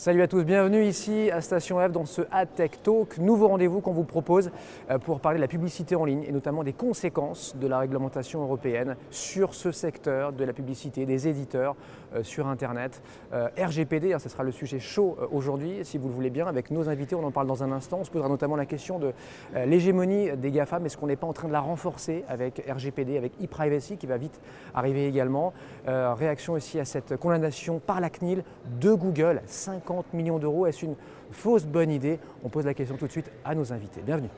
Salut à tous, bienvenue ici à Station F dans ce AdTech Talk, nouveau rendez-vous qu'on vous propose euh, pour parler de la publicité en ligne et notamment des conséquences de la réglementation européenne sur ce secteur de la publicité, des éditeurs sur Internet. Euh, RGPD, hein, ce sera le sujet chaud aujourd'hui, si vous le voulez bien, avec nos invités, on en parle dans un instant. On se posera notamment la question de l'hégémonie des GAFAM, est-ce qu'on n'est pas en train de la renforcer avec RGPD, avec e-privacy qui va vite arriver également? réaction aussi à cette condamnation par la CNIL de Google, 50 millions d'euros. Est-ce une fausse bonne idée? On pose la question tout de suite à nos invités. Bienvenue.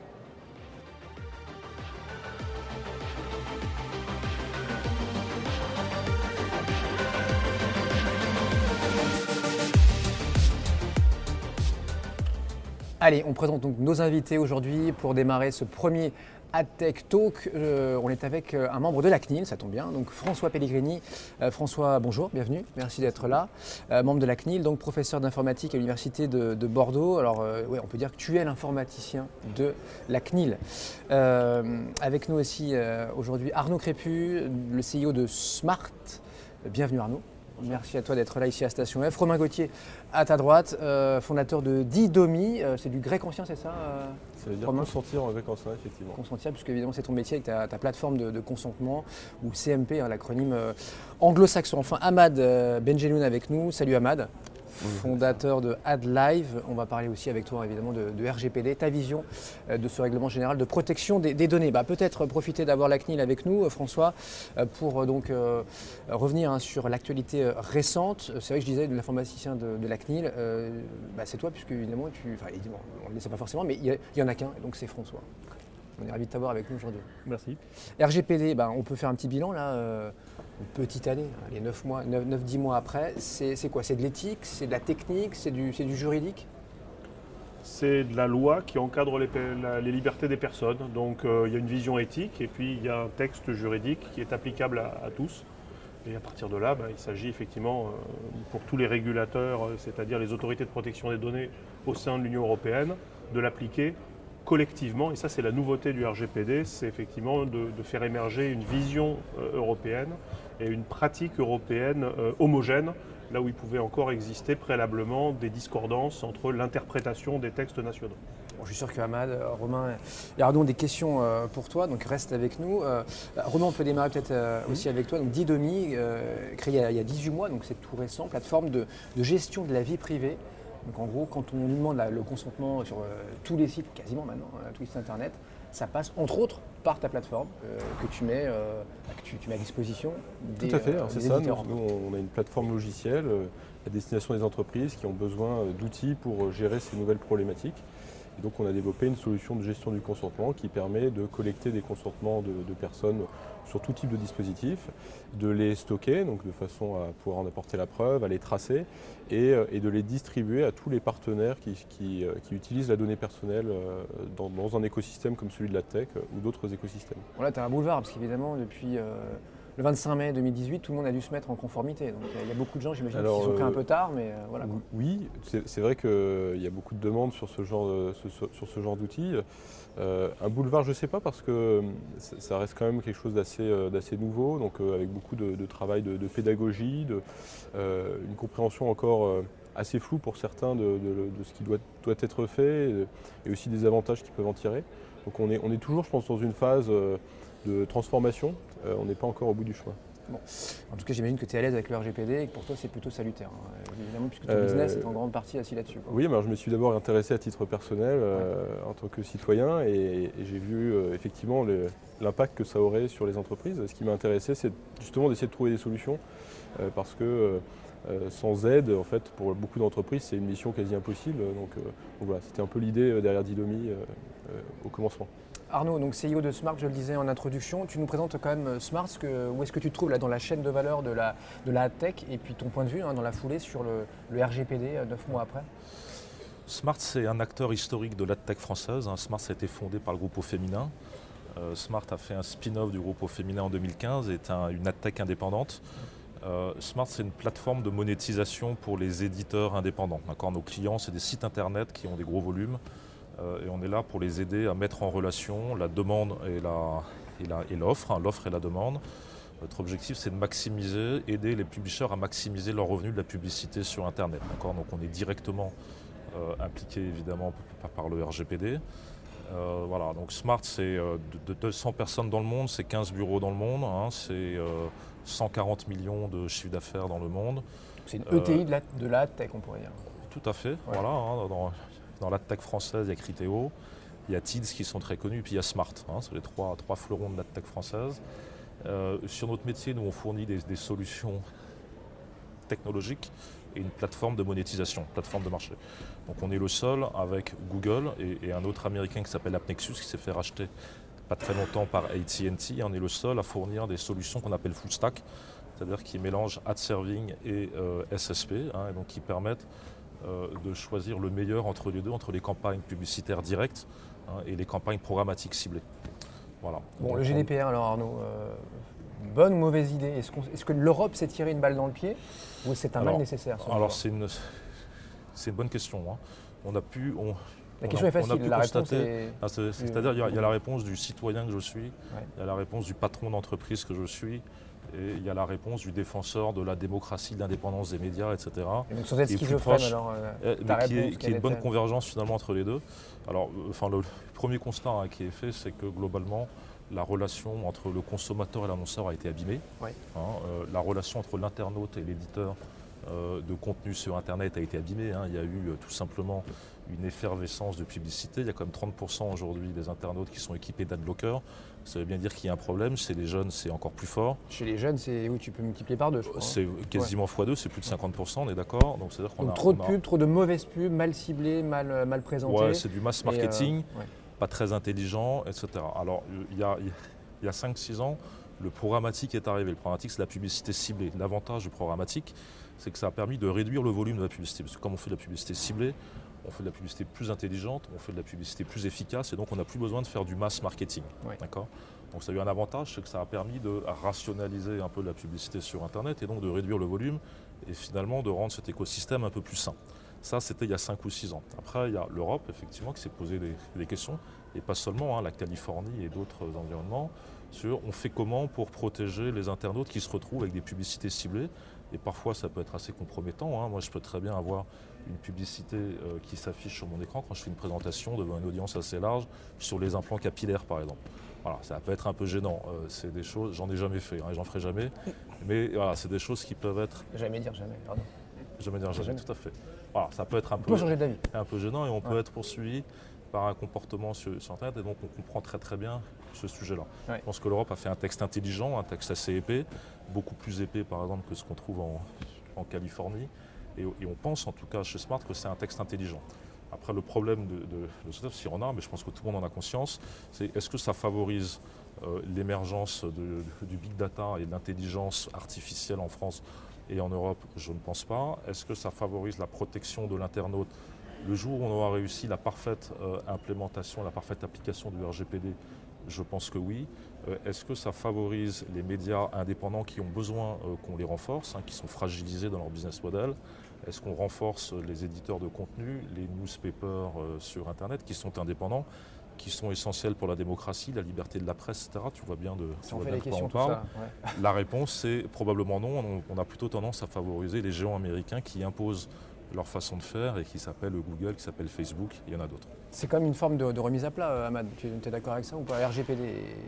Allez, on présente donc nos invités aujourd'hui pour démarrer ce premier AdTech Talk. Euh, on est avec euh, un membre de la CNIL, ça tombe bien, donc François Pellegrini. Euh, François, bonjour, bienvenue, merci d'être là. membre de la CNIL, donc professeur d'informatique à l'Université de, Bordeaux. Alors, oui, on peut dire que tu es l'informaticien de la CNIL. avec nous aussi aujourd'hui Arnaud Crépu, le CEO de Smart. Bienvenue Arnaud. Merci à toi d'être là ici à Station F. Romain Gauthier, à ta droite, fondateur de Didomi. c'est du grec ancien, c'est ça ça veut dire consentir en grec ancien, effectivement. Consentir, puisque évidemment c'est ton métier avec ta, plateforme de, consentement, ou CMP, hein, l'acronyme euh, anglo-saxon. Enfin, Ahmad euh, Benjeloun avec nous. Salut Ahmad fondateur de AdLive. On va parler aussi avec toi évidemment de, RGPD, ta vision euh, de ce règlement général de protection des, données. Bah, Peut-être profiter d'avoir la CNIL avec nous, euh, François, euh, pour donc revenir hein, sur l'actualité récente. C'est vrai que je disais de l'informaticien de, la CNIL, bah, c'est toi puisque évidemment, tu, enfin, on ne le sait pas forcément, mais il y, en a qu'un, donc c'est François. On est ravis de t'avoir avec nous aujourd'hui. Merci. RGPD, bah, on peut faire un petit bilan là une petite année, hein, les 9 mois, 9-10 mois après, c'est quoi? C'est de l'éthique, c'est de la technique, c'est du, du, juridique? C'est de la loi qui encadre les, libertés des personnes. Donc euh, il y a une vision éthique et puis il y a un texte juridique qui est applicable à, tous. Et à partir de là, bah, il s'agit effectivement euh, pour tous les régulateurs, euh, c'est-à-dire les autorités de protection des données au sein de l'Union européenne, de l'appliquer collectivement, et ça c'est la nouveauté du RGPD, c'est effectivement de, faire émerger une vision euh, européenne et une pratique européenne euh, homogène, là où il pouvait encore exister préalablement des discordances entre l'interprétation des textes nationaux. je suis sûr que Hamad, euh, Romain et Ardon des questions pour toi, donc reste avec nous. Romain, on peut démarrer peut-être aussi avec toi. Donc Didomi, créé il y, a, 18 mois, donc c'est tout récent, plateforme de gestion de la vie privée donc en gros, quand on nous demande le consentement sur euh, tous les sites, quasiment maintenant, hein, tous les sites internet, ça passe entre autres par ta plateforme euh, que, tu mets, euh, que tu, mets à disposition des Tout à fait, c'est ça. Nous, on a une plateforme logicielle à destination des entreprises qui ont besoin d'outils pour gérer ces nouvelles problématiques. Donc on a développé une solution de gestion du consentement qui permet de collecter des consentements de, personnes sur tout type de dispositif, de les stocker, donc de façon à pouvoir en apporter la preuve, à les tracer et, euh, de les distribuer à tous les partenaires qui, euh, utilisent la donnée personnelle euh, dans, un écosystème comme celui de la tech ou d'autres écosystèmes. Voilà, tu as un boulevard parce qu'évidemment depuis le 25 mai 2018, tout le monde a dû se mettre en conformité. Donc il y a beaucoup de gens, j'imagine, qui sont pris un peu tard, mais euh, voilà. Oui, c'est vrai qu'il y a beaucoup de demandes sur ce genre, sur ce genre d'outils. Euh, un boulevard, je ne sais pas, parce que ça reste quand même quelque chose d'assez euh, nouveau, donc avec beaucoup de, travail de, pédagogie, une compréhension encore assez floue pour certains de, ce qui doit, doit, être fait et, aussi des avantages qu'ils peuvent en tirer. Donc on est, on est toujours, je pense, dans une phase de transformation. Euh, on n'est pas encore au bout du chemin. En tout cas, j'imagine que tu es à l'aise avec le RGPD et que pour toi, c'est plutôt salutaire, hein. évidemment, puisque ton business euh, est en grande partie assis là-dessus. Oui, mais je me suis d'abord intéressé à titre personnel euh, en tant que citoyen et, j'ai vu effectivement l'impact que ça aurait sur les entreprises. Ce qui m'a intéressé, c'est justement d'essayer de trouver des solutions parce que sans aide, en fait, pour beaucoup d'entreprises, c'est une mission quasi impossible. Donc, voilà, c'était un peu l'idée derrière Didomi au commencement. Arnaud, donc CEO de Smart, je le disais en introduction, tu nous présentes quand même euh, Smart, où est-ce que tu te trouves là dans la chaîne de valeur de la, de la tech et puis ton point de vue hein, dans la foulée sur le, RGPD euh, neuf mois après? Smart, c'est un acteur historique de la tech française. Hein. Smart, a été fondé par le groupe au féminin. Euh, Smart a fait un spin-off du groupe au féminin en 2015 et est une tech indépendante. Smart, c'est une plateforme de monétisation pour les éditeurs indépendants. Nos clients, c'est des sites internet qui ont des gros volumes. Euh, et on est là pour les aider à mettre en relation la demande et l'offre, hein, l'offre et la demande, Notre objectif, c'est de maximiser, aider les publishers à maximiser leurs revenus de la publicité sur Internet. Donc on est directement euh, impliqué évidemment par le RGPD. Euh, voilà, donc Smart, c'est de 200 personnes dans le monde, c'est 15 bureaux dans le monde, hein, c'est 140 millions de chiffre d'affaires dans le monde. C'est une ETI de la, tech, on pourrait dire. Tout à fait. Voilà, hein, dans, dans, la tech française, il y a Criteo, il y a TIDS qui sont très connus, puis il y a Smart. Hein, c'est les trois, fleurons de la tech française. Euh, sur notre métier, nous, on fournit des, solutions technologiques et une plateforme de monétisation, plateforme de marché. Donc on est le seul avec Google et, un autre américain qui s'appelle AppNexus qui s'est fait racheter pas très longtemps par AT&T. On est le seul à fournir des solutions qu'on appelle full stack, c'est-à-dire qui mélangent ad serving et euh, SSP, hein, et donc qui permettent de choisir le meilleur entre les deux, entre les campagnes publicitaires directes hein, et les campagnes programmatiques ciblées. Bon, le GDPR, alors Arnaud, euh, bonne ou mauvaise idée? Est-ce que l'Europe s'est tiré une balle dans le pied ou c'est un mal nécessaire Alors, c'est une, bonne question. Hein. On a pu. la question est facile, la réponse ah, C'est-à-dire, il y, a la réponse du citoyen que je suis, il y a la réponse du patron d'entreprise que je suis, et il y a la réponse du défenseur de la démocratie, de l'indépendance des médias, etc. Et donc sans être schizophrène, alors, euh, mais qui est, qui est une bonne convergence finalement entre les deux. Alors, euh, enfin, le premier constat hein, qui est fait, c'est que globalement, la relation entre le consommateur et l'annonceur a été abîmée. Hein, euh, la relation entre l'internaute et l'éditeur de contenu sur Internet a été abîmée. Hein. Il y a eu tout simplement une effervescence de publicité. Il y a quand même 30% aujourd'hui des internautes qui sont équipés d'adblockers. Ça veut bien dire qu'il y a un problème. Chez les jeunes, c'est encore plus fort. Chez les jeunes, c'est oui, tu peux multiplier par deux. C'est quasiment x2, c'est plus de 50%, on est d'accord. Donc, c'est-à-dire qu'on a, trop de pubs, trop de mauvaises pubs, mal ciblées, mal, euh, mal présentées. Ouais, c'est du mass marketing, euh, pas très intelligent, etc. Alors, il y a, il y a 5-6 ans, le programmatique est arrivé. Le programmatique, c'est la publicité ciblée. L'avantage du programmatique, c'est que ça a permis de réduire le volume de la publicité. Parce que comme on fait de la publicité ciblée, on fait de la publicité plus intelligente, on fait de la publicité plus efficace et donc on n'a plus besoin de faire du mass marketing. D'accord? Donc ça a eu un avantage, c'est que ça a permis de rationaliser un peu la publicité sur Internet et donc de réduire le volume et finalement de rendre cet écosystème un peu plus sain. Ça, c'était il y a 5 ou 6 ans. Après, il y a l'Europe, effectivement, qui s'est posé des, questions, et pas seulement, hein, la Californie et d'autres environnements, sur on fait comment pour protéger les internautes qui se retrouvent avec des publicités ciblées. Et parfois, ça peut être assez compromettant. Hein. Moi, je peux très bien avoir une publicité euh, qui s'affiche sur mon écran quand je fais une présentation devant une audience assez large sur les implants capillaires, par exemple. Voilà, ça peut être un peu gênant. Euh, c'est des choses, j'en ai jamais fait, hein, et j'en ferai jamais. Mais voilà, c'est des choses qui peuvent être. Jamais dire jamais, pardon. Jamais dire jamais, tout à fait. Voilà, ça peut être un on peu. Peut changer d'avis? Un peu gênant et on peut être poursuivi par un comportement sur, Internet et donc on comprend très très bien ce sujet-là. Je pense que l'Europe a fait un texte intelligent, un texte assez épais, beaucoup plus épais par exemple que ce qu'on trouve en Californie. Et, on pense en tout cas chez Smart que c'est un texte intelligent. Après, le problème de, de, de si on a, mais je pense que tout le monde en a conscience, c'est est-ce que ça favorise euh, l'émergence du big data et de l'intelligence artificielle en France et en Europe? Je ne pense pas. Est-ce que ça favorise la protection de l'internaute? Le jour où on aura réussi la parfaite euh, implémentation, la parfaite application du RGPD, je pense que oui. Euh, est-ce que ça favorise les médias indépendants qui ont besoin qu'on les renforce, hein, qui sont fragilisés dans leur business model? Est-ce qu'on renforce les éditeurs de contenu, les newspapers euh, sur Internet qui sont indépendants, qui sont essentiels pour la démocratie, la liberté de la presse, etc. Tu vois bien de, quoi on parle. La réponse, c'est probablement non. on, a plutôt tendance à favoriser les géants américains qui imposent leur façon de faire et qui s'appelle Google, qui s'appelle Facebook, il y en a d'autres. C'est comme une forme de, remise à plat, euh, Ahmad. Tu es d'accord avec ça ou pas? RGPD,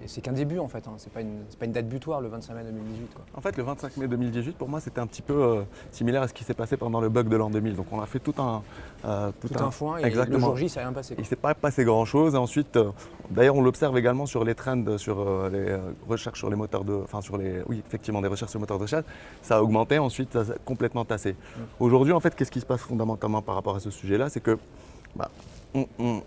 c'est qu'un début en fait. Hein. C'est pas, une, pas une date butoir le 25 mai 2018. En fait, le 25 mai 2018, pour moi, c'était un petit peu euh, similaire à ce qui s'est passé pendant le bug de l'an 2000. Donc on a fait tout un. Euh, tout, un, foin et Exactement. le jour J, ça n'a rien passé. Il ne s'est pas passé grand-chose. Et ensuite, d'ailleurs, on l'observe également sur les trends, sur les recherches sur les moteurs de. Enfin, sur les. Oui, effectivement, des recherches sur les moteurs de recherche. Ça a augmenté, ensuite, ça a complètement tassé. Aujourd'hui, en fait, qu'est-ce qui se passe? Fondamentalement par rapport à ce sujet-là C'est que. Bah,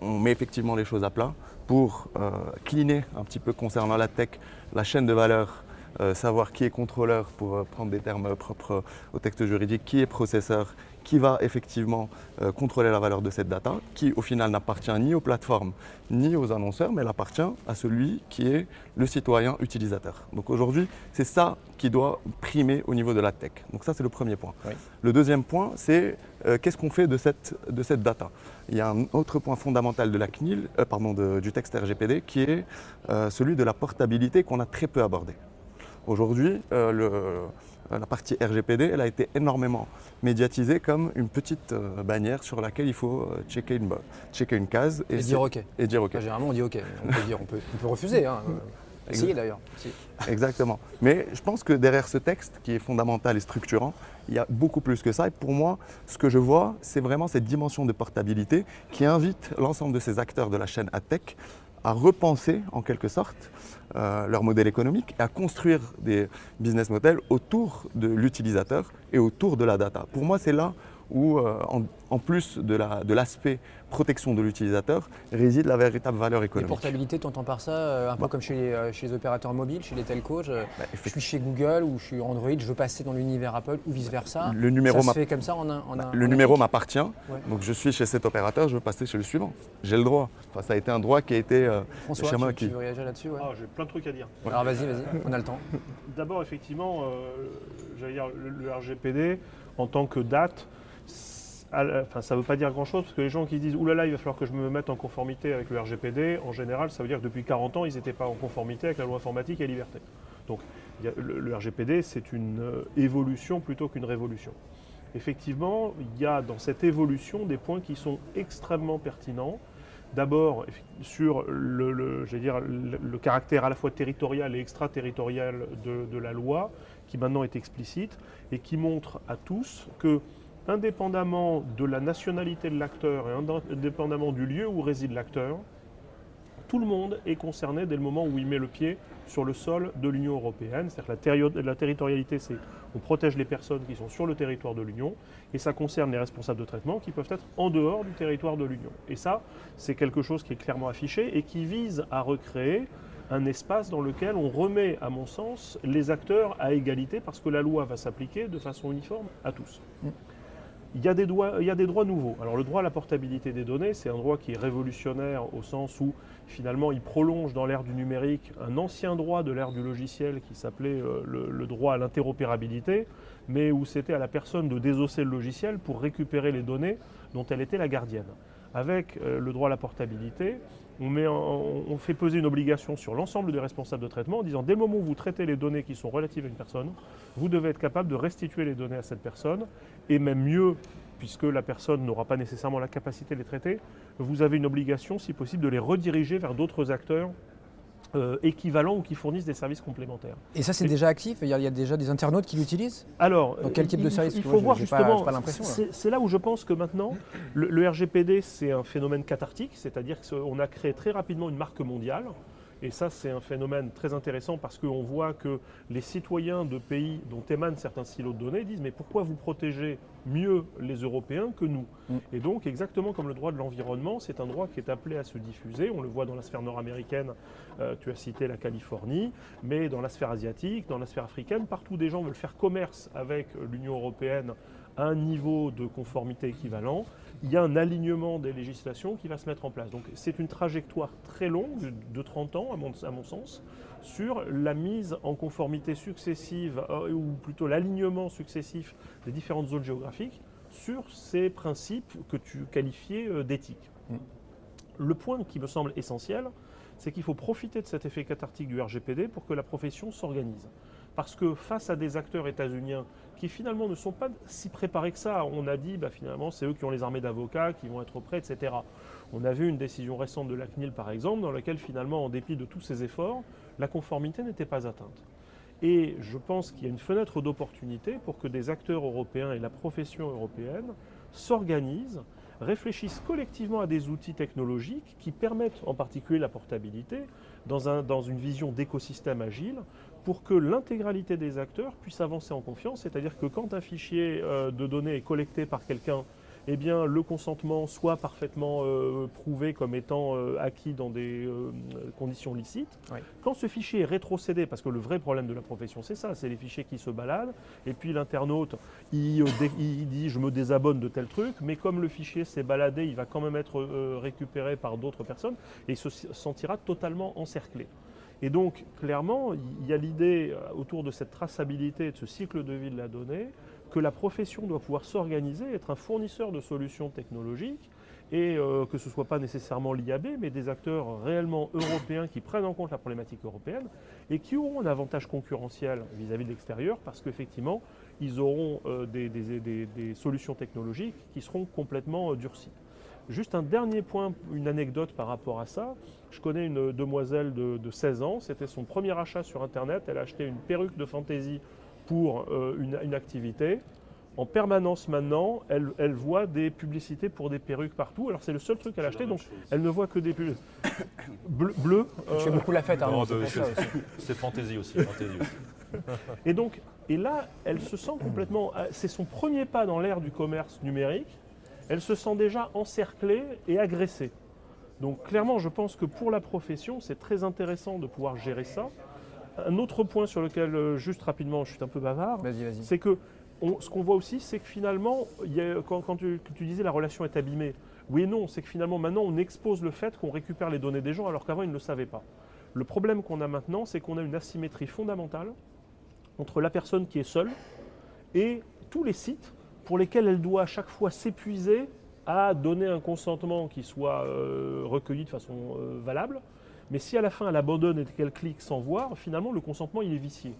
on, met effectivement les choses à plat pour euh, cleaner un petit peu concernant la tech, la chaîne de valeur, euh, savoir qui est contrôleur pour euh, prendre des termes propres au texte juridique, qui est processeur, qui va effectivement euh, contrôler la valeur de cette data, qui au final n'appartient ni aux plateformes ni aux annonceurs, mais elle appartient à celui qui est le citoyen utilisateur. Donc aujourd'hui, c'est ça qui doit primer au niveau de la tech. Donc ça, c'est le premier point. Le deuxième point, c'est euh, qu'est-ce qu'on fait de cette, de cette data? Il y a un autre point fondamental de la CNIL, euh, pardon, du texte RGPD, qui est celui de la portabilité qu'on a très peu abordé. Aujourd'hui, le- la partie RGPD, elle a été énormément médiatisée comme une petite euh, bannière sur laquelle il faut euh, checker une, bo- checker une case Et dire OK. et dire OK. Enfin, généralement, on dit OK. On peut, dire, on peut, on peut refuser. Hein. Euh, d'ailleurs. Exactement. Mais je pense que derrière ce texte, qui est fondamental et structurant, il y a beaucoup plus que ça. Et pour moi, ce que je vois, c'est vraiment cette dimension de portabilité qui invite l'ensemble de ces acteurs de la chaîne AdTech à repenser en quelque sorte euh, leur modèle économique et à construire des business models autour de l'utilisateur et autour de la data. Pour moi, c'est là où, euh, en, en plus de la- de l'aspect protection de l'utilisateur, réside la véritable valeur Et économique. portabilité, tu entends par ça euh, un peu Bah. comme chez les, euh, chez les opérateurs mobiles, chez les telcos. Je, Bah, je suis chez Google ou je suis Android, je veux passer dans l'univers Apple ou vice-versa. Le numéro ça se m'a- fait comme ça en un. en Bah, un- le en numéro m'appartient, Ouais. donc je suis chez cet opérateur, je veux passer chez le suivant. J'ai le droit. Enfin, ça a été un droit qui a été. euh, François, chez moi tu, tu qui- veux réagir là-dessus ouais. Ah, J'ai plein de trucs à dire. Alors vas-y, vas-y, on a le temps. D'abord, effectivement, euh, j'allais dire, le, le RGPD, en tant que date, enfin, ça ne veut pas dire grand-chose, parce que les gens qui disent « Ouh là là, il va falloir que je me mette en conformité avec le RGPD », en général, ça veut dire que depuis 40 ans, ils n'étaient pas en conformité avec la loi informatique et liberté. Donc, le, RGPD, c'est une euh, évolution plutôt qu'une révolution. Effectivement, il y a dans cette évolution des points qui sont extrêmement pertinents. D'abord, sur le, caractère à la fois territorial et extraterritorial de la loi, qui maintenant est explicite, et qui montre à tous que, indépendamment de la nationalité de l'acteur et indé- indépendamment du lieu où réside l'acteur, tout le monde est concerné dès le moment où il met le pied sur le sol de l'Union européenne. C'est-à-dire que la, territorialité, c'est on protège les personnes qui sont sur le territoire de l'Union, et ça concerne les responsables de traitement qui peuvent être en dehors du territoire de l'Union. Et ça, c'est quelque chose qui est clairement affiché et qui vise à recréer un espace dans lequel on remet, à mon sens, les acteurs à égalité parce que la loi va s'appliquer de façon uniforme à tous. Il y, a des droits, nouveaux. Alors le droit à la portabilité des données, c'est un droit qui est révolutionnaire au sens où finalement il prolonge dans l'ère du numérique un ancien droit de l'ère du logiciel qui s'appelait euh, le, le droit à l'interopérabilité, mais où c'était à la personne de désosser le logiciel pour récupérer les données dont elle était la gardienne. Avec euh, le droit à la portabilité, on, fait peser une obligation sur l'ensemble des responsables de traitement en disant dès le moment où vous traitez les données qui sont relatives à une personne, vous devez être capable de restituer les données à cette personne. Et même mieux, puisque la personne n'aura pas nécessairement la capacité de les traiter, vous avez une obligation, si possible, de les rediriger vers d'autres acteurs euh, équivalents ou qui fournissent des services complémentaires. Et ça, c'est déjà actif Il y, a, il y a déjà des internautes qui l'utilisent Alors, Dans quel type il- de service Il faut voir justement. j'ai pas l'impression, là. c'est- C'est là où je pense que maintenant, le, le RGPD, c'est un phénomène cathartique, c'est-à-dire qu'on a créé très rapidement une marque mondiale. Et ça, c'est un phénomène très intéressant parce qu'on voit que les citoyens de pays dont émanent certains silos de données disent Mais pourquoi vous protégez mieux les Européens que nous Mm. Et donc, exactement comme le droit de l'environnement, c'est un droit qui est appelé à se diffuser. On le voit dans la sphère nord-américaine, euh, tu as cité la Californie, mais dans la sphère asiatique, dans la sphère africaine, partout des gens veulent faire commerce avec l'Union européenne à un niveau de conformité équivalent. Il y a un alignement des législations qui va se mettre en place. Donc c'est une trajectoire très longue, de 30 ans à mon, à mon sens, sur la mise en conformité successive, euh, ou plutôt l'alignement successif des différentes zones géographiques sur ces principes que tu qualifiais euh, d'éthique. Mm. Le point qui me semble essentiel, c'est qu'il faut profiter de cet effet cathartique du RGPD pour que la profession s'organise. Parce que face à des acteurs états-uniens qui finalement ne sont pas si préparés que ça, on a dit bah, finalement c'est eux qui ont les armées d'avocats, qui vont être prêts, etc. On a vu une décision récente de la CNIL par exemple, dans laquelle finalement en dépit de tous ces efforts, la conformité n'était pas atteinte. Et je pense qu'il y a une fenêtre d'opportunité pour que des acteurs européens et la profession européenne s'organisent, réfléchissent collectivement à des outils technologiques qui permettent en particulier la portabilité dans, un- dans une vision d'écosystème agile pour que l'intégralité des acteurs puisse avancer en confiance, c'est-à-dire que quand un fichier euh, de données est collecté par quelqu'un, eh bien, le consentement soit parfaitement euh, prouvé comme étant euh, acquis dans des euh, conditions licites. Oui. Quand ce fichier est rétrocédé, parce que le vrai problème de la profession, c'est ça, c'est les fichiers qui se baladent, et puis l'internaute, il, dé- il dit je me désabonne de tel truc, mais comme le fichier s'est baladé, il va quand même être récupéré par d'autres personnes, et il se sentira totalement encerclé. Et donc, clairement, il y a l'idée euh, autour de cette traçabilité, de ce cycle de vie de la donnée, que la profession doit pouvoir s'organiser, être un fournisseur de solutions technologiques et euh, que ce ne soit pas nécessairement l'IAB, mais des acteurs réellement européens qui prennent en compte la problématique européenne et qui auront un avantage concurrentiel vis-à-vis de l'extérieur parce qu'effectivement, ils auront euh, des, solutions technologiques qui seront complètement durcies. Juste un dernier point, une anecdote par rapport à ça. Je connais une demoiselle de, 16 ans, c'était son premier achat sur Internet, elle a acheté une perruque de fantaisie pour une activité en permanence maintenant, elle, voit des publicités pour des perruques partout. Alors c'est le seul truc qu'elle a acheté, donc elle ne voit que des pubs bleues. Tu fais beaucoup la fête, hein, c'est fantaisie aussi. et donc, et là, elle se sent complètement. Euh, c'est son premier pas dans l'ère du commerce numérique. Elle se sent déjà encerclée et agressée. Donc clairement, je pense que pour la profession, c'est très intéressant de pouvoir gérer ça. Un autre point sur lequel, euh, juste rapidement, je suis un peu bavard, c'est que ce qu'on voit aussi, c'est que finalement, quand, tu, disais la relation est abîmée, oui et non, c'est que finalement maintenant on expose le fait qu'on récupère les données des gens alors qu'avant ils ne le savaient pas. Le problème qu'on a maintenant, c'est qu'on a une asymétrie fondamentale entre la personne qui est seule et tous les sites pour lesquels elle doit à chaque fois s'épuiser à donner un consentement qui soit euh, recueilli de façon euh, valable. Mais si à la fin elle abandonne et qu'elle clique sans voir, finalement le consentement il est vicié.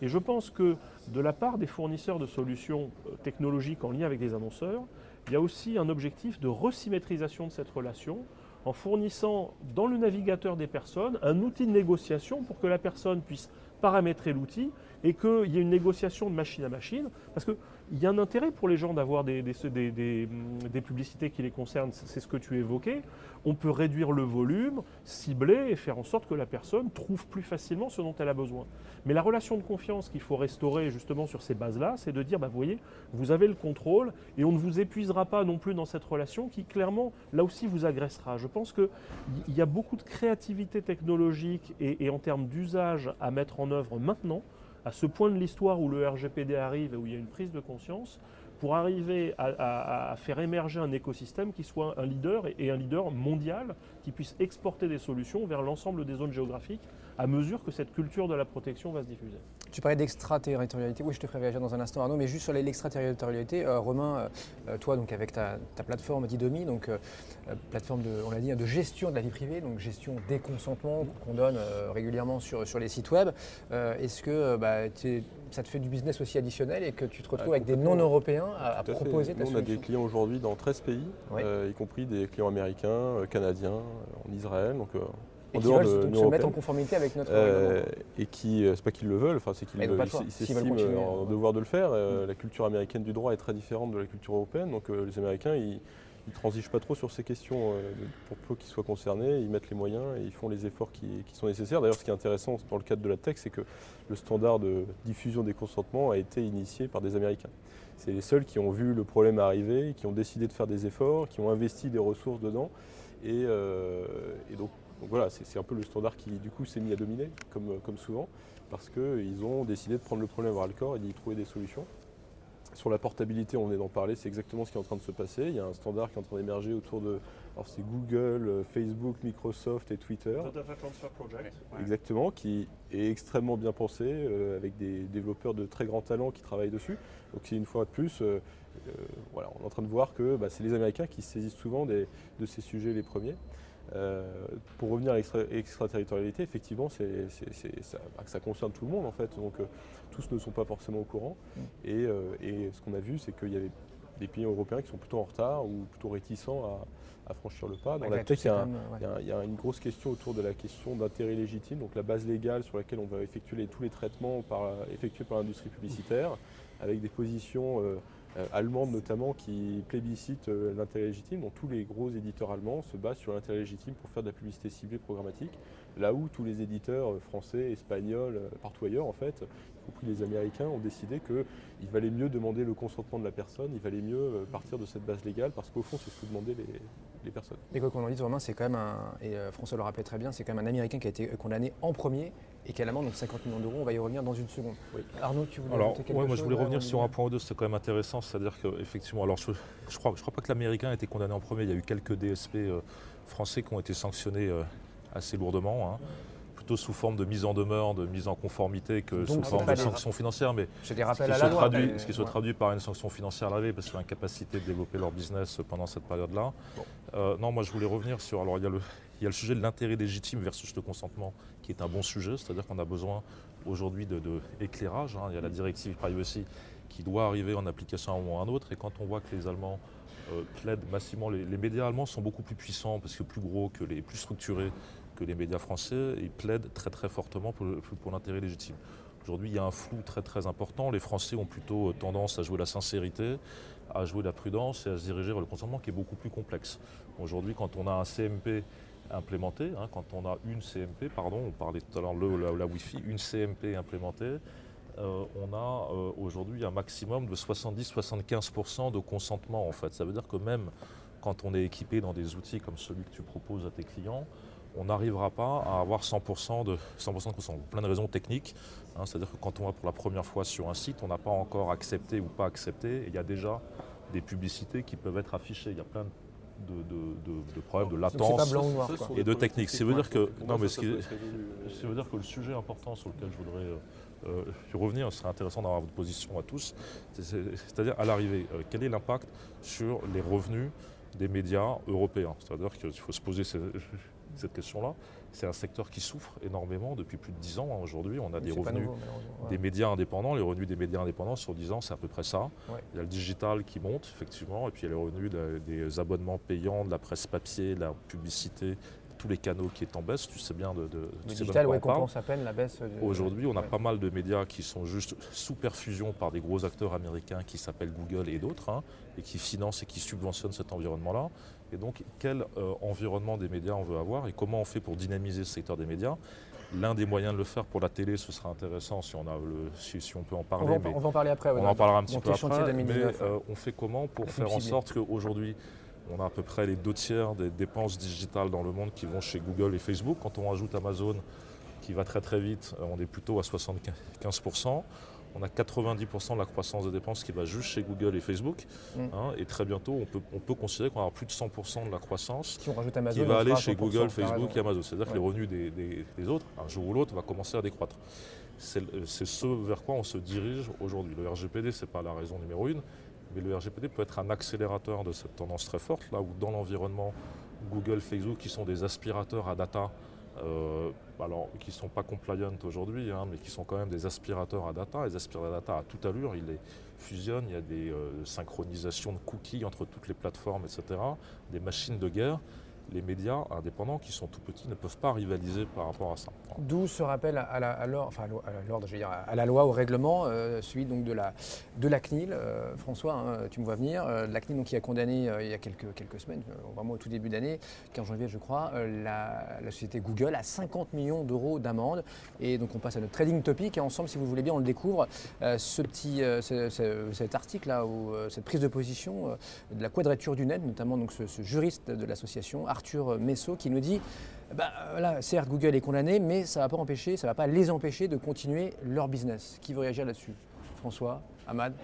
Et je pense que de la part des fournisseurs de solutions euh, technologiques en lien avec des annonceurs, il y a aussi un objectif de resymétrisation de cette relation en fournissant dans le navigateur des personnes un outil de négociation pour que la personne puisse paramétrer l'outil et qu'il y ait une négociation de machine à machine. Parce qu'il y a un intérêt pour les gens d'avoir des, publicités qui les concernent, c'est ce que tu évoquais. On peut réduire le volume, cibler et faire en sorte que la personne trouve plus facilement ce dont elle a besoin. Mais la relation de confiance qu'il faut restaurer justement sur ces bases-là, c'est de dire, bah, vous voyez, vous avez le contrôle et on ne vous épuisera pas non plus dans cette relation qui clairement, là aussi, vous agressera. Je pense qu'il y a beaucoup de créativité technologique et en termes d'usage à mettre en œuvre maintenant à ce point de l'histoire où le RGPD arrive et où il y a une prise de conscience, pour arriver à, faire émerger un écosystème qui soit un leader et un leader mondial, qui puisse exporter des solutions vers l'ensemble des zones géographiques à mesure que cette culture de la protection va se diffuser. Tu parlais d'extraterritorialité, oui je te ferai réagir dans un instant Arnaud, mais juste sur l'extraterritorialité, euh, Romain, euh, euh, toi donc avec ta, plateforme Didomi, donc plateforme de, on l'a dit, hein, de gestion de la vie privée, donc gestion des consentements qu'on donne régulièrement sur, sur les sites web, est-ce que bah, ça te fait du business aussi additionnel et que tu te retrouves ah, avec des non-européens à, proposer ta On a des clients aujourd'hui dans 13 pays, y compris des clients américains, canadiens, en Israël. Donc, et qui veulent se mettre en conformité avec notre euh, Et qui, euh, c'est pas qu'ils le veulent, enfin c'est qu'ils s'estiment en devoir de le faire. Euh, mm. La culture américaine du droit est très différente de la culture européenne, donc les Américains ils, ne transigent pas trop sur ces questions pour peu qu'ils soient concernés, ils mettent les moyens et ils font les efforts qui, sont nécessaires. D'ailleurs, ce qui est intéressant dans le cadre de la tech, c'est que le standard de diffusion des consentements a été initié par des Américains. C'est les seuls qui ont vu le problème arriver, qui ont décidé de faire des efforts, qui ont investi des ressources dedans. Et, et donc donc voilà, c'est un peu le standard qui du coup s'est mis à dominer, comme, comme souvent, parce qu'ils ont décidé de prendre le problème à le corps et d'y trouver des solutions. Sur la portabilité, on venait d'en parler, c'est exactement ce qui est en train de se passer. Il y a un standard qui est en train d'émerger autour de. Alors c'est Google, euh, Facebook, Microsoft et Twitter. Data Transfer Project. Exactement, qui est extrêmement bien pensé, euh, avec des développeurs de très grands talents qui travaillent dessus. Donc c'est une fois de plus, euh, voilà, on est en train de voir que bah, c'est les Américains qui saisissent souvent de ces sujets les premiers. Euh, pour revenir à l'extraterritorialité, effectivement, bah, ça, concerne tout le monde en fait. Donc euh, tous ne sont pas forcément au courant. Mm. Euh, et, ce qu'on a vu, c'est qu'il y avait des pays européens qui sont plutôt en retard ou plutôt réticents à, franchir le pas. Dans la tech, il y, a une grosse question autour de la question d'intérêt légitime, donc la base légale sur laquelle on va effectuer tous les traitements par, effectués par l'industrie publicitaire, avec des positions allemande notamment qui plébiscite euh, l'intérêt légitime. Donc tous les gros éditeurs allemands se basent sur l'intérêt légitime pour faire de la publicité ciblée programmatique, là où tous les éditeurs euh, français, espagnols, partout ailleurs en fait, compris les Américains, ont décidé qu'il valait mieux demander le consentement de la personne, il valait mieux partir de cette base légale parce qu'au fond c'est ce que demandaient les, les personnes. Et quoi qu'on en dise, Romain, c'est quand même un, et François le rappelait très bien, c'est quand même un Américain qui a été condamné en premier et quelle amende, donc 50 millions d'euros, on va y revenir dans une seconde. Arnaud, tu voulais alors, quelque ouais, moi je voulais revenir sur un point ou deux, c'est quand même intéressant, c'est-à-dire qu'effectivement, alors je, je, crois, je crois pas que l'Américain a été condamné en premier, il y a eu quelques DSP euh, français qui ont été sanctionnés euh, assez lourdement. Hein plutôt sous forme de mise en demeure, de mise en conformité que sous forme de sanctions financières. Mais ce à la loi. Traduit, ce qui se traduit par une sanction financière à parce qu'ils ont incapacité de développer leur business pendant cette période-là. non, moi je voulais revenir sur. Alors il y a le, il y a le sujet de l'intérêt légitime versus le consentement, qui est un bon sujet, c'est-à-dire qu'on a besoin aujourd'hui d'éclairage. De, hein. Il y a la directive privacy qui doit arriver en application à un moment ou à un autre, et quand on voit que les Allemands euh, plaident massivement, les, médias allemands sont beaucoup plus puissants, parce que plus gros que les plus structurés que les médias français, ils plaident très très fortement pour, l'intérêt légitime. Aujourd'hui, il y a un flou très très important. Les Français ont plutôt tendance à jouer la sincérité, à jouer la prudence et à se diriger vers le consentement qui est beaucoup plus complexe. Aujourd'hui, quand on a un CMP implémenté. Hein, quand on a une CMP, pardon, on parlait tout à l'heure de la, la, Wi-Fi, une CMP implémentée, euh, on a euh, aujourd'hui un maximum de 70-75% de consentement en fait. Ça veut dire que même quand on est équipé dans des outils comme celui que tu proposes à tes clients, on n'arrivera pas à avoir 100% de, 100 de. Pour plein de raisons techniques. Hein, c'est-à-dire que quand on va pour la première fois sur un site, on n'a pas encore accepté ou pas accepté. il y a déjà des publicités qui peuvent être affichées. Il y a plein de de, problèmes de latence et de technique. Ça veut dire que non, mais ce veut dire que le sujet important sur lequel je voudrais euh, euh, revenir, ce serait intéressant d'avoir votre position à tous, c'est-à-dire à, l'arrivée, euh, quel est l'impact sur les revenus des médias européens? C'est-à-dire qu'il faut se poser cette question-là. C'est un secteur qui souffre énormément depuis plus de 10 ans. Hein. Aujourd'hui, on a des revenus des médias indépendants. Les revenus des médias indépendants sur 10 ans, c'est à peu près ça. Il y a le digital qui monte, effectivement, et puis il y a les revenus des abonnements payants, de la presse papier, de la publicité, tous les canaux qui est en baisse. Tu sais bien de. de le digital, oui, compense à peine la baisse. Aujourd'hui, on a pas mal de médias qui sont juste sous perfusion par des gros acteurs américains qui s'appellent Google et d'autres, hein, et qui financent et qui subventionnent cet environnement-là. Et donc, quel euh, environnement des médias on veut avoir et comment on fait pour dynamiser ce secteur des médias? L'un des moyens de le faire pour la télé, ce sera intéressant si on, a le, si, on peut en parler. On va, on va en parler après. on en parlera un petit peu après. Mais euh, on fait comment pour faire en sorte qu'aujourd'hui, on a à peu près les deux tiers des dépenses digitales dans le monde qui vont chez Google et Facebook. Quand on ajoute Amazon, qui va très très vite, euh, on est plutôt à 75% on a 90% de la croissance des dépenses qui va juste chez Google et Facebook. Mm. Hein, et très bientôt, on peut, on peut considérer qu'on avoir plus de 100% de la croissance qui va aller chez Google, Facebook et Amazon. C'est-à-dire que les revenus des, autres, un jour ou l'autre, va commencer à décroître. C'est ce vers quoi on se dirige aujourd'hui. Le RGPD, ce n'est pas la raison numéro une, mais le RGPD peut être un accélérateur de cette tendance très forte, là où dans l'environnement Google, Facebook, qui sont des aspirateurs à data, euh, alors, qui ne sont pas compliant aujourd'hui, hein, mais qui sont quand même des aspirateurs à data. Les aspirateurs à data à toute allure, ils les fusionnent, il y a des euh, synchronisations de cookies entre toutes les plateformes, etc., des machines de guerre les médias indépendants qui sont tout petits ne peuvent pas rivaliser par rapport à ça. D'où ce rappel à la, enfin à, la loi, au règlement, euh, celui donc de la, de la CNIL. Euh, François, hein, tu me vois venir. Euh, la CNIL qui a condamné il y a quelques, quelques semaines, vraiment au tout début d'année, 15 janvier je crois, la, société Google à 50 millions d'euros d'amende. Et donc on passe à notre trading topic et ensemble, si vous voulez bien, on le découvre. ce petit, cet article-là, ou cette prise de position de la quadrature du net, notamment donc ce, ce juriste de l'association, Arthur Messot, qui nous dit bah, voilà, certes, Google est condamné, mais ça ne va pas empêcher, ça va pas les empêcher de continuer leur business. Qui veut réagir là-dessus? François, Ahmad?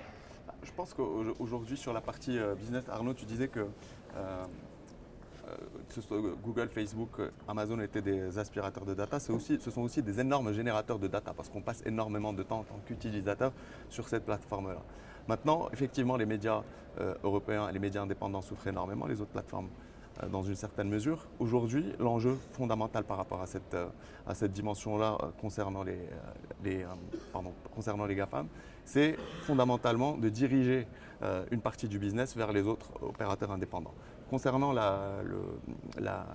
Je pense qu'aujourd'hui, sur la partie euh, business, Arnaud, tu disais que euh, euh, Google, Facebook, Amazon étaient des aspirateurs de data. Aussi, ce sont aussi des énormes générateurs de data parce qu'on passe énormément de temps en tant qu'utilisateur sur cette plateforme-là. Maintenant, effectivement, les médias européens et les médias indépendants souffrent énormément, les autres plateformes euh, dans une certaine mesure. Aujourd'hui, l'enjeu fondamental par rapport à cette, euh, à cette dimension-là euh, concernant, les, les pardon, concernant les GAFAM, c'est fondamentalement de diriger une partie du business vers les autres opérateurs indépendants. Concernant la, la,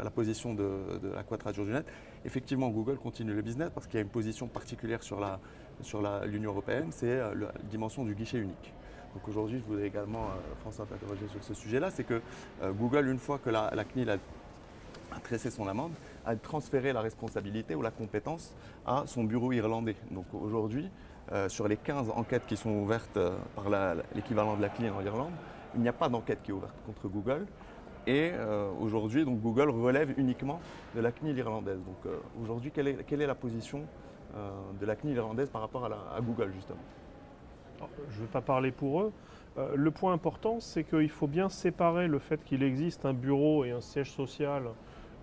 la, position de, la quadrature du net, effectivement, Google continue le business parce qu'il y a une position particulière sur l'Union sur européenne, c'est la dimension du guichet unique. Donc aujourd'hui, je voudrais également, euh, François, t'interroger sur ce sujet-là, c'est que euh, Google, une fois que la, CNIL a, tressé son amende, a transféré la responsabilité ou la compétence à son bureau irlandais. Donc aujourd'hui, euh, sur les 15 enquêtes qui sont ouvertes par l'équivalent de la CNIL en Irlande, il n'y a pas d'enquête qui est ouverte contre Google. Et aujourd'hui, donc Google relève uniquement de la CNIL irlandaise. Donc aujourd'hui, quelle est, quelle est, la position de la CNIL irlandaise par rapport à Google justement? Je ne vais pas parler pour eux. Euh, le point important, c'est qu'il faut bien séparer le fait qu'il existe un bureau et un siège social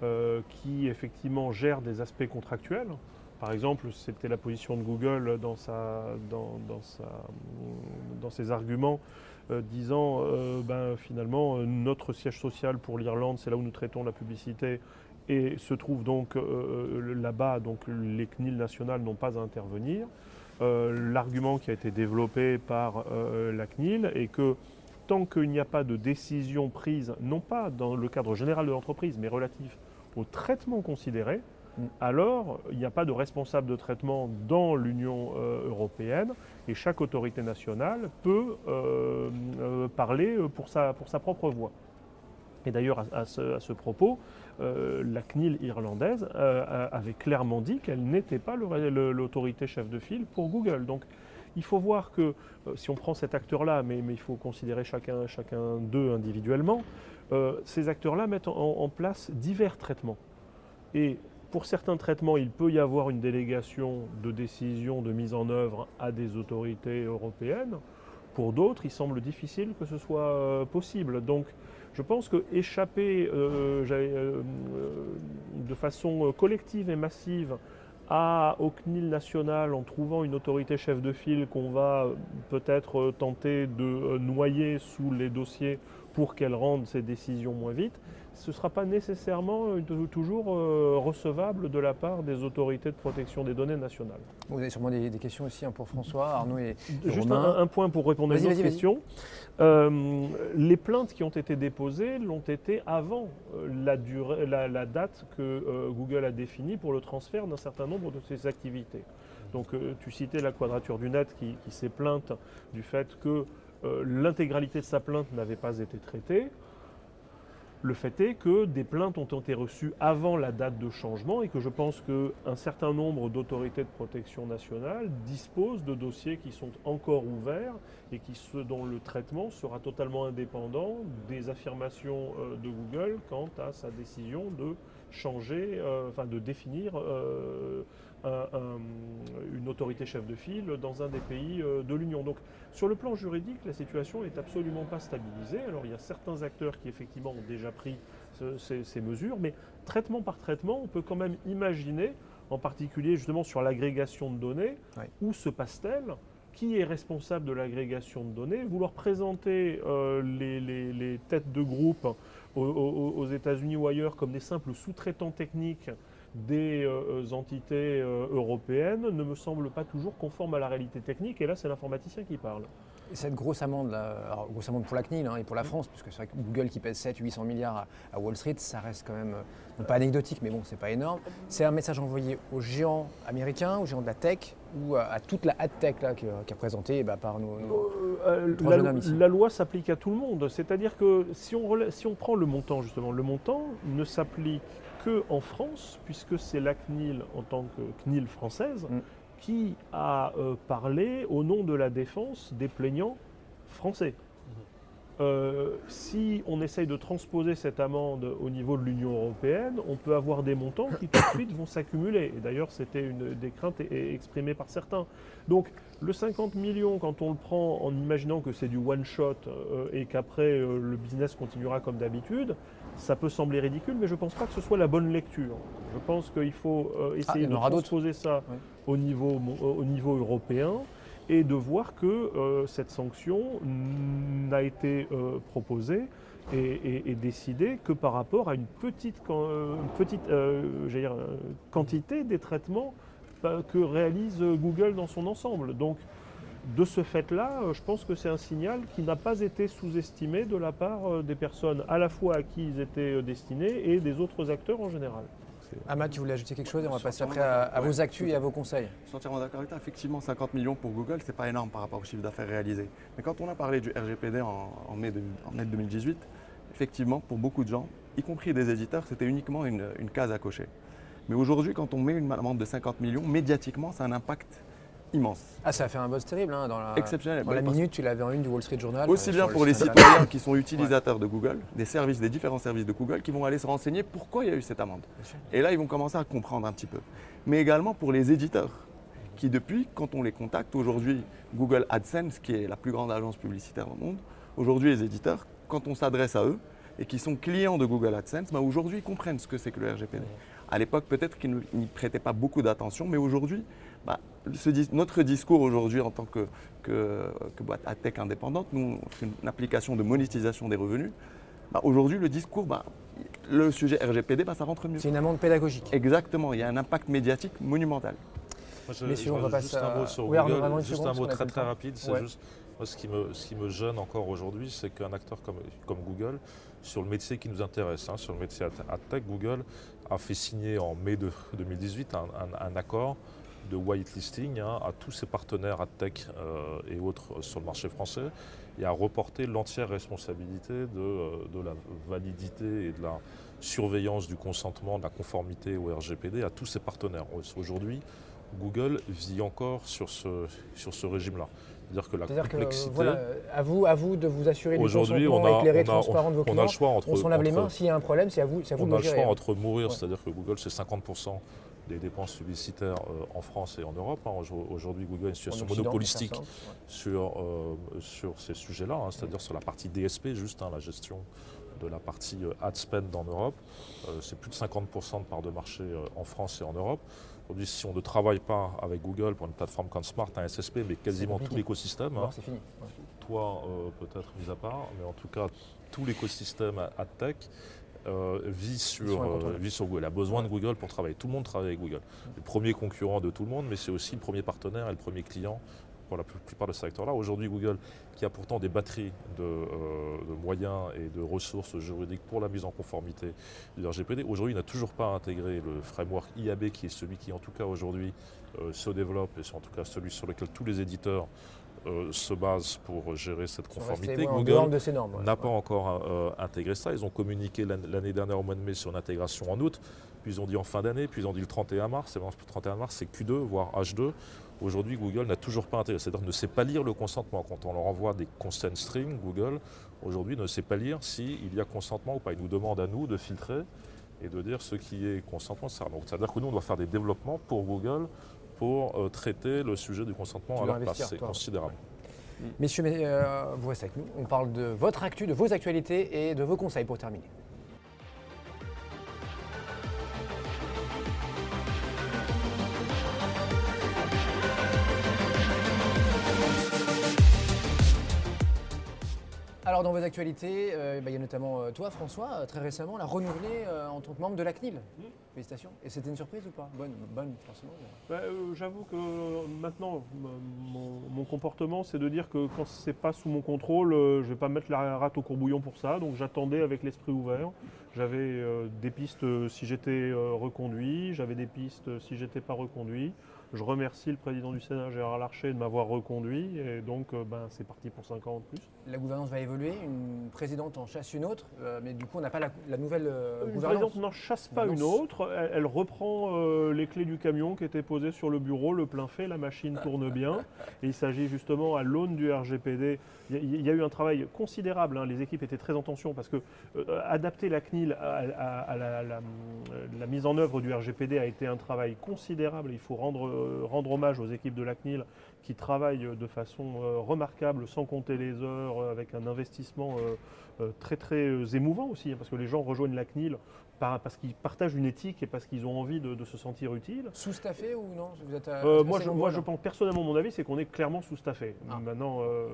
euh, qui effectivement gère des aspects contractuels. Par exemple, c'était la position de Google dans, ses arguments euh, disant ben, finalement notre siège social pour l'Irlande, c'est là où nous traitons la publicité et se trouve donc là-bas, donc les CNIL nationales n'ont pas à intervenir. L'argument qui a été développé par la CNIL est que tant qu'il n'y a pas de décision prise, non pas dans le cadre général de l'entreprise, mais relatif au traitement considéré, mm. alors il n'y a pas de responsable de traitement dans l'Union européenne et chaque autorité nationale peut euh, euh, parler pour sa, pour sa propre voix. Et d'ailleurs, à, ce, propos, euh, la CNIL irlandaise avait clairement dit qu'elle n'était pas l'autorité chef de file pour Google. Donc, il faut voir que si on prend cet acteur-là, mais, il faut considérer chacun, chacun d'eux individuellement, ces acteurs-là mettent en, en, place divers traitements. Et pour certains traitements, il peut y avoir une délégation de décision de mise en œuvre à des autorités européennes. Pour d'autres, il semble difficile que ce soit euh, possible. Donc, je pense que échapper euh, euh, de façon collective et massive au CNIL national en trouvant une autorité chef de file qu'on va peut-être tenter de noyer sous les dossiers pour qu'elle rende ses décisions moins vite, ce ne sera pas nécessairement euh, toujours euh, recevable de la part des autorités de protection des données nationales. Vous avez sûrement des, questions aussi hein, pour François, Arnaud et, Juste un, point pour répondre à votre question. Euh, les plaintes qui ont été déposées l'ont été avant la, durée, la, date que Google a définie pour le transfert d'un certain nombre de ses activités. Donc tu citais la Quadrature du Net qui, qui s'est plainte du fait que l'intégralité de sa plainte n'avait pas été traitée. Le fait est que des plaintes ont été reçues avant la date de changement et que je pense qu'un certain nombre d'autorités de protection nationale disposent de dossiers qui sont encore ouverts et qui, dont le traitement sera totalement indépendant des affirmations euh, de Google quant à sa décision de changer, euh, enfin de définir euh, une autorité chef de file dans un des pays de l'Union. Donc sur le plan juridique, la situation n'est absolument pas stabilisée. Alors il y a certains acteurs qui effectivement ont déjà pris ces, mesures, mais traitement par traitement, on peut quand même imaginer, en particulier justement sur l'agrégation de données, où se passe-t-elle? Qui est responsable de l'agrégation de données, vouloir présenter euh, les, têtes de groupe aux États-Unis ou ailleurs comme des simples sous-traitants techniques des euh, entités euh, européennes ne me semble pas toujours conforme à la réalité technique. Et là, c'est l'informaticien qui parle. cette grosse amende, grosse amende pour la CNIL hein, et pour la France, puisque c'est vrai que Google qui pèse 700-800 milliards à, Wall Street, ça reste quand même, euh, pas anecdotique, mais bon, c'est pas énorme. C'est un message envoyé aux géants américains, aux géants de la tech, ou à, toute la ad tech qui, est présentée bah, par nos, la, la, loi s'applique à tout le monde. C'est-à-dire que si on, si on prend le montant, justement, le montant ne s'applique en France, puisque c'est la CNIL en tant que CNIL française mm. qui a euh, parlé au nom de la défense des plaignants français. Mm-hmm. Euh, si on essaye de transposer cette amende au niveau de l'Union européenne, on peut avoir des montants qui tout de suite vont s'accumuler. Et d'ailleurs, c'était une des craintes exprimées par certains. Donc, le 50 millions, quand on le prend en imaginant que c'est du one-shot euh, et qu'après le business continuera comme d'habitude, ça peut sembler ridicule, mais je ne pense pas que ce soit la bonne lecture. Je pense qu'il faut euh, essayer ah, de transposer ça au, niveau, au niveau européen et de voir que euh, cette sanction n'a été euh, proposée et, décidée que par rapport à une petite, petite quantité des traitements que réalise Google dans son ensemble. Donc de ce fait-là, euh, je pense que c'est un signal qui n'a pas été sous-estimé de la part euh, des personnes à la fois à qui ils étaient euh, destinés et des autres acteurs en général. Ahmad, tu voulais ajouter quelque chose et on va passer après à, vos actus et à vos conseils. Je suis entièrement d'accord avec toi. Effectivement, 50 millions pour Google, ce n'est pas énorme par rapport au chiffre d'affaires réalisé. Mais quand on a parlé du RGPD en, mai, 2018, effectivement, pour beaucoup de gens, y compris des éditeurs, c'était uniquement une, une case à cocher. Mais aujourd'hui, quand on met une amende de 50 millions, médiatiquement, ça a un impact immense. Ah, ça a fait un buzz terrible. Hein, dans la, Exceptionnel. Dans la minute, tu l'avais en une du Wall Street Journal. Aussi bien pour les citoyens qui sont utilisateurs de Google, des services, des différents services de Google, qui vont aller se renseigner pourquoi il y a eu cette amende. Et là, ils vont commencer à comprendre un petit peu. Mais également pour les éditeurs, qui depuis, quand on les contacte, aujourd'hui, Google AdSense, qui est la plus grande agence publicitaire au monde, aujourd'hui, les éditeurs, quand on s'adresse à eux, et qui sont clients de Google AdSense, bah, aujourd'hui comprennent ce que c'est que le RGPD. À l'époque, peut-être qu'ils n'y prêtaient pas beaucoup d'attention, mais aujourd'hui, bah, notre discours aujourd'hui en tant que, que, boîte AdTech indépendante, nous, c'est une application de monétisation des revenus. Bah, aujourd'hui, le discours, le sujet RGPD, ça rentre mieux. C'est une amende pédagogique. Exactement, il y a un impact médiatique monumental. Mais si on va passer juste un mot sur Google, juste un mot très très rapide, c'est juste ce qui, me, ce qui me gêne encore aujourd'hui, c'est qu'un acteur comme, comme Google, sur le métier qui nous intéresse, hein, sur le métier AdTech, Google a fait signer en mai de 2018 un, accord de whitelisting hein, à tous ses partenaires AdTech euh, et autres sur le marché français et a reporté l'entière responsabilité de, euh, de, la validité et de la surveillance du consentement, de la conformité au RGPD à tous ses partenaires. Aujourd'hui, Google vit encore sur ce, sur ce régime-là. C'est-à-dire que la complexité. à, vous, à vous de vous assurer du consentement on éclairé, transparent de vos clients. On a le choix entre. On s'en lave les mains. S'il y a un problème, c'est à vous, à vous on a le choix entre mourir, c'est-à-dire que Google, c'est 50% des dépenses publicitaires euh, en France et en Europe. Hein. Aujourd'hui, Google a une situation monopolistique sur, euh, sur ces sujets-là, hein, c'est-à-dire sur la partie DSP, juste hein, la gestion de la partie euh, ad spend en Europe. c'est plus de 50% de part de marché en France et en Europe. Aujourd'hui, si on ne travaille pas avec Google pour une plateforme comme Smart, un SSP, mais quasiment tout l'écosystème, hein, toi euh, peut-être mis à part, mais en tout cas tout l'écosystème AdTech euh, vit, sur, euh, vit sur Google, a besoin de Google pour travailler. Tout le monde travaille avec Google. Le premier concurrent de tout le monde, mais c'est aussi le premier partenaire et le premier client pour la plupart de ces secteurs-là. Aujourd'hui, Google, qui a pourtant des batteries euh, de, moyens et de ressources juridiques pour la mise en conformité du RGPD, aujourd'hui n'a toujours pas intégré le framework IAB, qui est celui qui, en tout cas aujourd'hui, euh, se développe et c'est en tout cas celui sur lequel tous les éditeurs euh, se basent pour gérer cette conformité. Google n'a pas encore intégré ça. Ils ont communiqué l'année dernière au mois de mai sur une intégration en août, puis ils ont dit en fin d'année, puis ils ont dit le 31 mars. Et le 31 mars, c'est Q2, voire H2. Aujourd'hui, Google n'a toujours pas intégré, c'est-à-dire ne sait pas lire le consentement. Quand on leur envoie des consent streams, Google, aujourd'hui, ne sait pas lire s'il y a consentement ou pas. Il nous demande à nous de filtrer et de dire ce qui est consentement. C'est-à-dire que nous, on doit faire des développements pour Google pour euh, traiter le sujet du consentement à leur place. C'est considérable. Messieurs, euh, vous restez avec nous. On parle de votre actu, de vos actualités et de vos conseils pour terminer. Alors dans vos actualités, euh, bah, il y a notamment euh, toi François, euh, très récemment, la renouvelé en tant que membre de la CNIL. Mmh. Félicitations. Et c'était une surprise ou pas? Bonne, bonne forcément. Bah, j'avoue que maintenant, mon, comportement, c'est de dire que quand c'est pas sous mon contrôle, je ne vais pas mettre la rate au courbouillon pour ça. Donc j'attendais avec l'esprit ouvert. J'avais des pistes si j'étais reconduit, j'avais des pistes si j'étais pas reconduit. Je remercie le président du Sénat, Gérard Larcher, de m'avoir reconduit. Et donc, euh, ben, c'est parti pour 5 ans en plus. La gouvernance va évoluer. Une présidente en chasse une autre. Euh, mais du coup, on n'a pas la, nouvelle euh, une présidente n'en chasse pas une autre. Elle, reprend les clés du camion qui étaient posées sur le bureau, le plein fait. La machine tourne bien. Et il s'agit justement, à l'aune du RGPD, il y, a eu un travail considérable. Hein. Les équipes étaient très en tension parce que adapter la CNIL à, la, la mise en œuvre du RGPD a été un travail considérable. Il faut rendre euh, rendre hommage aux équipes de la CNIL qui travaillent de façon euh, remarquable, sans compter les heures, euh, avec un investissement très très émouvant aussi, hein, parce que les gens rejoignent la CNIL parce qu'ils partagent une éthique et parce qu'ils ont envie de, se sentir utiles. Sous-staffé ou non? Euh, Moi, je, moi je, pense personnellement, mon avis, c'est qu'on est clairement sous-staffé. Ah. Maintenant, euh,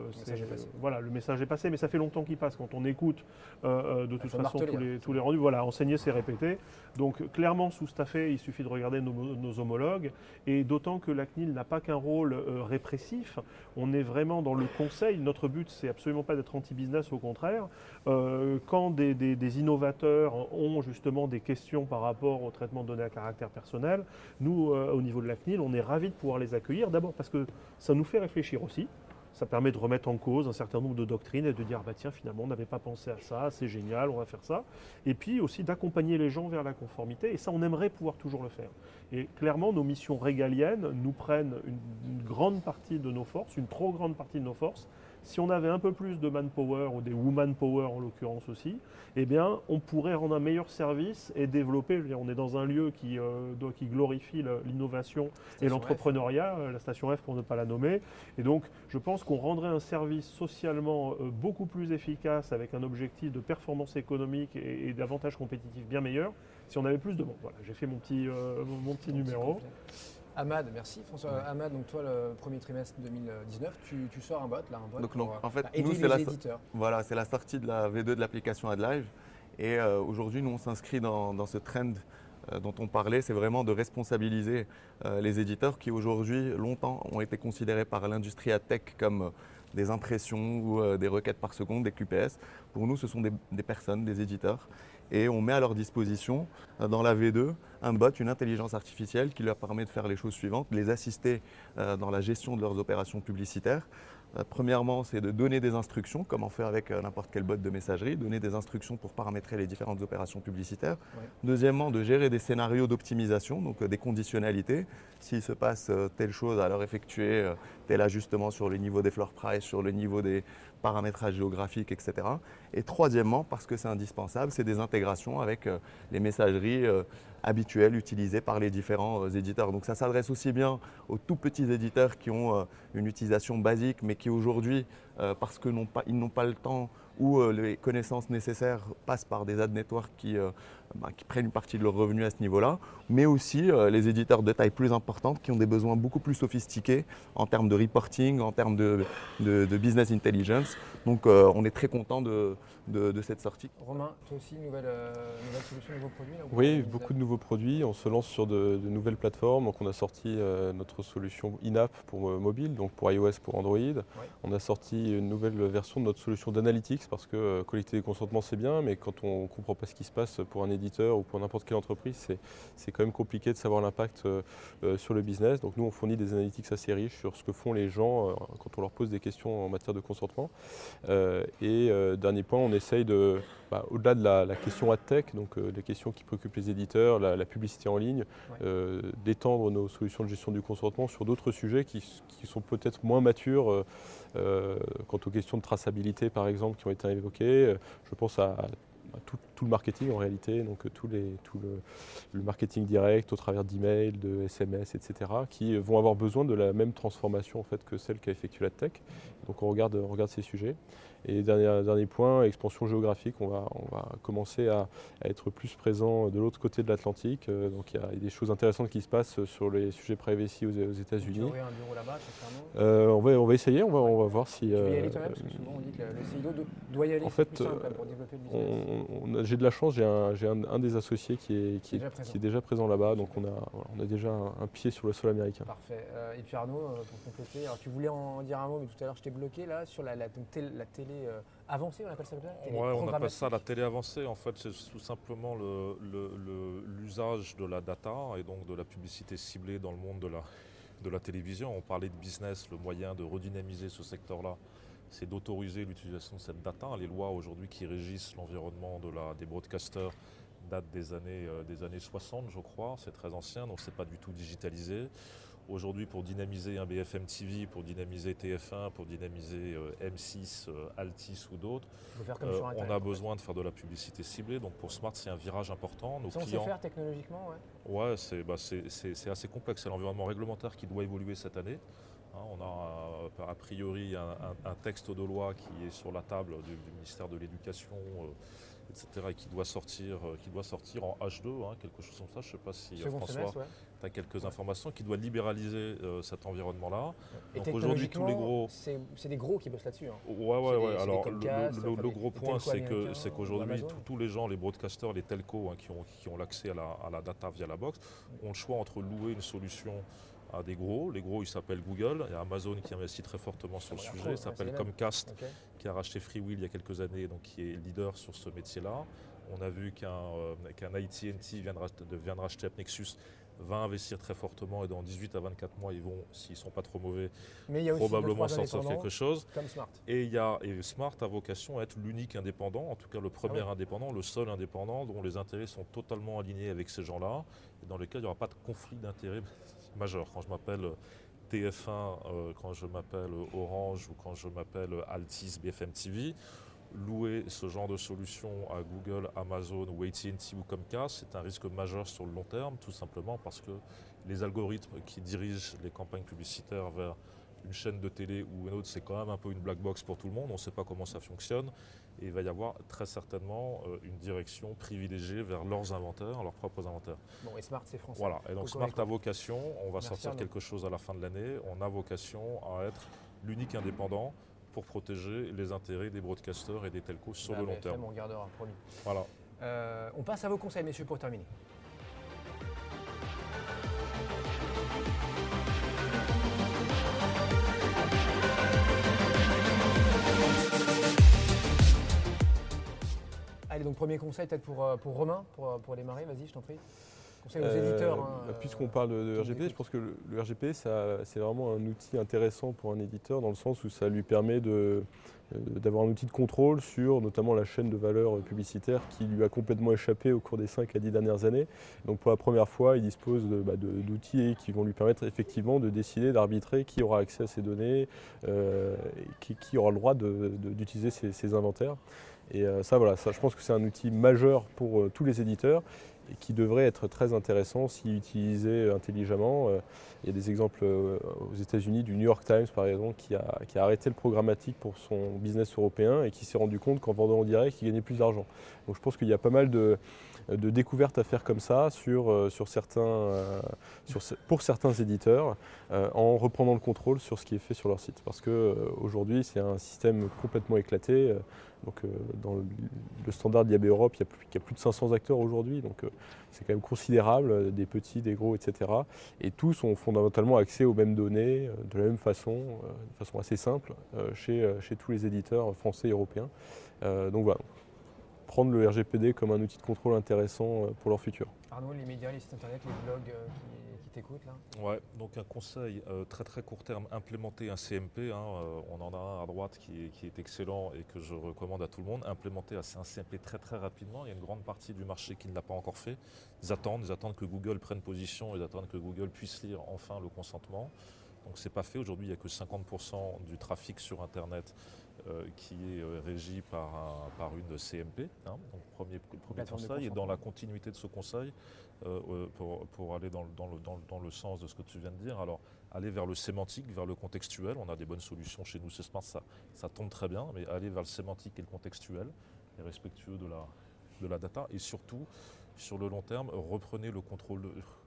voilà, le message est passé, mais ça fait longtemps qu'il passe. Quand on écoute euh, de toute façon tous les, tous les, rendus, voilà, enseigner, c'est répéter. Donc, clairement sous-staffé, il suffit de regarder nos, homologues. Et d'autant que la CNIL n'a pas qu'un rôle répressif, on est vraiment dans le conseil. Notre but, c'est absolument pas d'être anti-business, au contraire. quand des, des innovateurs ont justement des questions par rapport au traitement de données à caractère personnel, nous, euh, au niveau de la CNIL, on est ravis de pouvoir les accueillir. D'abord parce que ça nous fait réfléchir aussi. Ça permet de remettre en cause un certain nombre de doctrines et de dire bah tiens finalement on n'avait pas pensé à ça, c'est génial, on va faire ça. Et puis aussi d'accompagner les gens vers la conformité et ça on aimerait pouvoir toujours le faire. Et clairement nos missions régaliennes nous prennent une grande partie de nos forces, une trop grande partie de nos forces si on avait un peu plus de manpower ou des woman power en l'occurrence aussi, eh bien, on pourrait rendre un meilleur service et développer. Dire, on est dans un lieu qui, euh, qui glorifie l'innovation et l'entrepreneuriat, euh, la station F pour ne pas la nommer. Et donc, je pense qu'on rendrait un service socialement euh, beaucoup plus efficace avec un objectif de performance économique et, et d'avantages compétitifs bien meilleurs si on avait plus de monde. Voilà, j'ai fait mon petit, euh, mon, mon petit numéro. Ahmad, merci François. Ahmad, donc toi, le premier trimestre 2019, tu, tu sors un bot, là, un bot Donc, pour non, euh, en fait, bah, nous, c'est la-. Voilà, c'est la sortie de la V2 de l'application AdLive. Et euh, aujourd'hui, nous, on s'inscrit dans, dans ce trend euh, dont on parlait, c'est vraiment de responsabiliser euh, les éditeurs qui aujourd'hui, longtemps, ont été considérés par l'industrie AdTech comme euh, des impressions ou des requêtes par seconde, des QPS. Pour nous, ce sont des, des personnes, des éditeurs. Et on met à leur disposition, dans la V2, un bot, une intelligence artificielle qui leur permet de faire les choses suivantes, de les assister euh, dans la gestion de leurs opérations publicitaires, euh, Premièrement, c'est de donner des instructions, comme on fait avec euh, n'importe quel bot de messagerie, donner des instructions pour paramétrer les différentes opérations publicitaires. Ouais. Deuxièmement, de gérer des scénarios d'optimisation, donc des conditionnalités. S'il se passe telle chose, alors effectuer tel ajustement sur le niveau des floor price, sur le niveau des paramétrages géographiques, etc. Et troisièmement, parce que c'est indispensable, c'est des intégrations avec euh, les messageries euh, habituelles utilisées par les différents euh, éditeurs. Donc ça s'adresse aussi bien aux tout petits éditeurs qui ont une utilisation basique, mais qui aujourd'hui, parce qu'ils n'ont pas, le temps ou les connaissances nécessaires passent par des ad networks qui, bah, qui prennent une partie de leurs revenus à ce niveau-là, mais aussi euh, les éditeurs de taille plus importante qui ont des besoins beaucoup plus sophistiqués en termes de reporting, en termes de, business intelligence. Donc euh, on est très content de, de- de cette sortie. Romain, toi aussi, nouvelle, euh, nouvelle solution, nouveau produit là, ou Oui, beaucoup de nouveaux produits. On se lance sur de, de nouvelles plateformes. Donc, on a sorti euh, notre solution in-app pour euh, mobile, donc pour iOS, pour Android. On a sorti une nouvelle version de notre solution d'analytics parce que euh, collecter des consentements, c'est bien, mais quand on ne comprend pas ce qui se passe pour un éditeur ou pour n'importe quelle entreprise, c'est- c'est quand même compliqué de savoir l'impact sur le business. Donc, nous, on fournit des analytics assez riches sur ce que font les gens euh, quand on leur pose des questions en matière de consentement. Euh, et euh, dernier point, on essaye de, bah, au-delà de la, la question ad-tech, donc euh, les questions qui préoccupent les éditeurs, la, la publicité en ligne, Ouais. euh, d'étendre nos solutions de gestion du consentement sur d'autres sujets qui, qui sont peut-être moins matures euh, euh, quant aux questions de traçabilité, par exemple, qui ont été évoquées. Je pense à, à tout, tout le marketing en réalité, donc euh, tous les, tout le, le marketing direct au travers d'emails, de SMS, etc., qui vont avoir besoin de la même transformation en fait, que celle qu'a effectuée la tech. Donc on regarde, on regarde ces sujets. Et dernier, dernier point, expansion géographique, on va, on va commencer à, à être plus présent de l'autre côté de l'Atlantique. Euh, Donc il y, a des choses intéressantes qui se passent sur les sujets privacy aux, aux États-Unis. un bureau là-bas. Euh, on, va, on va essayer, on va, on va voir si. Tu veux y euh, aller toi-même Parce que souvent on dit que le, do- doit y aller. en fait, simple, euh, pour développer le business. on- on a- j'ai de la chance, j'ai un, j'ai un- un des associés qui est, qui est- Déjà présent. qui est déjà présent là-bas, donc on a, voilà, on a déjà un, un pied sur le sol américain. Parfait. Euh, et puis Arnaud, euh, pour compléter, alors tu voulais en dire un mot, mais tout à l'heure je t'ai bloqué là sur la, la, donc, télé, la télé, euh, avancée, on appelle ça comme on appelle ça la télé avancée. En fait, c'est tout simplement le- le- le- l'usage de la data et donc de la publicité ciblée dans le monde de la, de la télévision. On parlait de business, le moyen de redynamiser ce secteur-là, c'est d'autoriser l'utilisation de cette data. Les lois aujourd'hui qui régissent l'environnement de la, des broadcasters datent des années, euh, des années 60, je crois. C'est très ancien, donc c'est pas du tout digitalisé. Aujourd'hui, pour dynamiser un BFM TV, pour dynamiser TF1, pour dynamiser euh, M6, euh, Altis ou d'autres, euh, on a besoin de faire de la publicité ciblée. Donc pour Smart, c'est un virage important. Nos Ça on sait faire technologiquement, ouais. ouais, c'est bah, c'est assez complexe. C'est l'environnement réglementaire qui doit évoluer cette année. Hein, on a euh, a priori un, un- un texte de loi qui est sur la table du, du ministère de l'Éducation, euh, etc., et qui doit sortir, euh, qui doit sortir en H2, hein, quelque chose comme ça. Je ne sais pas si Second François, ouais. tu as quelques informations, qui doit libéraliser euh, cet environnement-là. Donc aujourd'hui, tous les gros- c'est des gros qui bossent là-dessus. hein. Ouais, ouais, ouais. des Alors, le, Comcast, le- le- enfin, le des- gros point, c'est que qu'aujourd'hui, tous- tous les gens, les broadcasters, les telcos hein, qui ont, qui ont l'accès à la, à la data via la box, ont le choix entre louer une solution à des gros. Les gros, ils s'appellent Google. Il y a Amazon qui investit très fortement sur le sujet. Il s'appelle. Comcast, qui a racheté FreeWheel il y a quelques années, donc qui est leader sur ce métier-là. On a vu qu'un euh, AT&T vient de, racheter- de- vient de racheter Nexus va investir très fortement et dans 18 à 24 mois, ils vont, s'ils ne sont pas trop mauvais, Mais il y a probablement sortir quelque chose. Comme Smart. Et, il y a, et Smart a vocation à être l'unique indépendant, en tout cas le premier Ah indépendant, le seul indépendant dont les intérêts sont totalement alignés avec ces gens-là et dans lesquels il n'y aura pas de conflit d'intérêts majeur. Quand je m'appelle TF1 euh, quand je m'appelle Orange ou quand je m'appelle Altis BFM TV. Louer ce genre de solution à Google, Amazon ou AT&T ou Comcast, c'est un risque majeur sur le long terme, tout simplement parce que les algorithmes qui dirigent les campagnes publicitaires vers une chaîne de télé ou une autre, c'est quand même un peu une black box pour tout le monde. On ne sait pas comment ça fonctionne. Et il va y avoir très certainement euh, une direction privilégiée vers leurs inventaires, leurs propres inventaires. Bon, et Smart, c'est français. Voilà. Et donc Smart a vocation, on va sortir quelque chose à la fin de l'année, on a vocation à être l'unique indépendant pour protéger les intérêts des broadcasters et des telcos sur le long terme. On gardera, promis. Voilà. Euh, on passe à vos conseils, messieurs, pour terminer. Allez, donc premier conseil peut-être pour, euh, pour Romain, pour, pour démarrer, vas-y, je t'en prie. Conseil aux euh, éditeurs. Hein, bah, puisqu'on parle de, RGP, je pense que le, RGP, c'est vraiment un outil intéressant pour un éditeur dans le sens où ça lui permet euh, d'avoir un outil de contrôle sur notamment la chaîne de valeur publicitaire qui lui a complètement échappé au cours des 5 à 10 dernières années. Donc pour la première fois, il dispose bah, d'outils qui vont lui permettre effectivement de décider, d'arbitrer qui aura accès à ces données, et qui, aura le droit d'utiliser ces, inventaires. Et euh, ça, voilà, je pense que c'est un outil majeur pour euh, tous les éditeurs et qui devrait être très intéressant si utilisé intelligemment. Euh, il y a des exemples aux États-Unis du New York Times, par exemple, qui a, arrêté le programmatique pour son business européen et qui s'est rendu compte qu'en vendant en direct, il gagnait plus d'argent. Donc je pense qu'il y a pas mal de, découvertes à faire comme ça sur, certains, pour certains éditeurs en reprenant le contrôle sur ce qui est fait sur leur site. Parce qu'aujourd'hui, c'est un système complètement éclaté. Donc, dans le, standard d'IAB Europe, il y, a plus, de 500 acteurs aujourd'hui, donc c'est quand même considérable, des petits, des gros, etc. Et tous ont fondamentalement accès aux mêmes données de la même façon, de façon assez simple, chez, chez tous les éditeurs français et européens. donc voilà, prendre le RGPD comme un outil de contrôle intéressant euh, pour leur futur. Arnaud, les médias, les sites internet, les blogs euh, Ouais, donc un conseil euh, très très court terme, implémenter un CMP. Hein, on en a un à droite qui est, qui est, excellent et que je recommande à tout le monde. Implémenter un CMP très très rapidement. Il y a une grande partie du marché qui ne l'a pas encore fait. Ils attendent, ils attendent que Google prenne position, ils attendent que Google puisse lire enfin le consentement. Donc c'est pas fait. Aujourd'hui, il n'y a que 50% du trafic sur Internet euh, qui est euh, régi par, par une CMP. Hein. donc premier, premier conseil. Et dans la continuité de ce conseil, euh, pour, pour, aller dans, dans, le, dans, le, sens de ce que tu viens de dire, alors aller vers le sémantique, vers le contextuel. On a des bonnes solutions chez nous, c'est smart, ça, ça tombe très bien, mais aller vers le sémantique et le contextuel, et respectueux de la, de la data. Et surtout, sur le long terme, reprenez le contrôle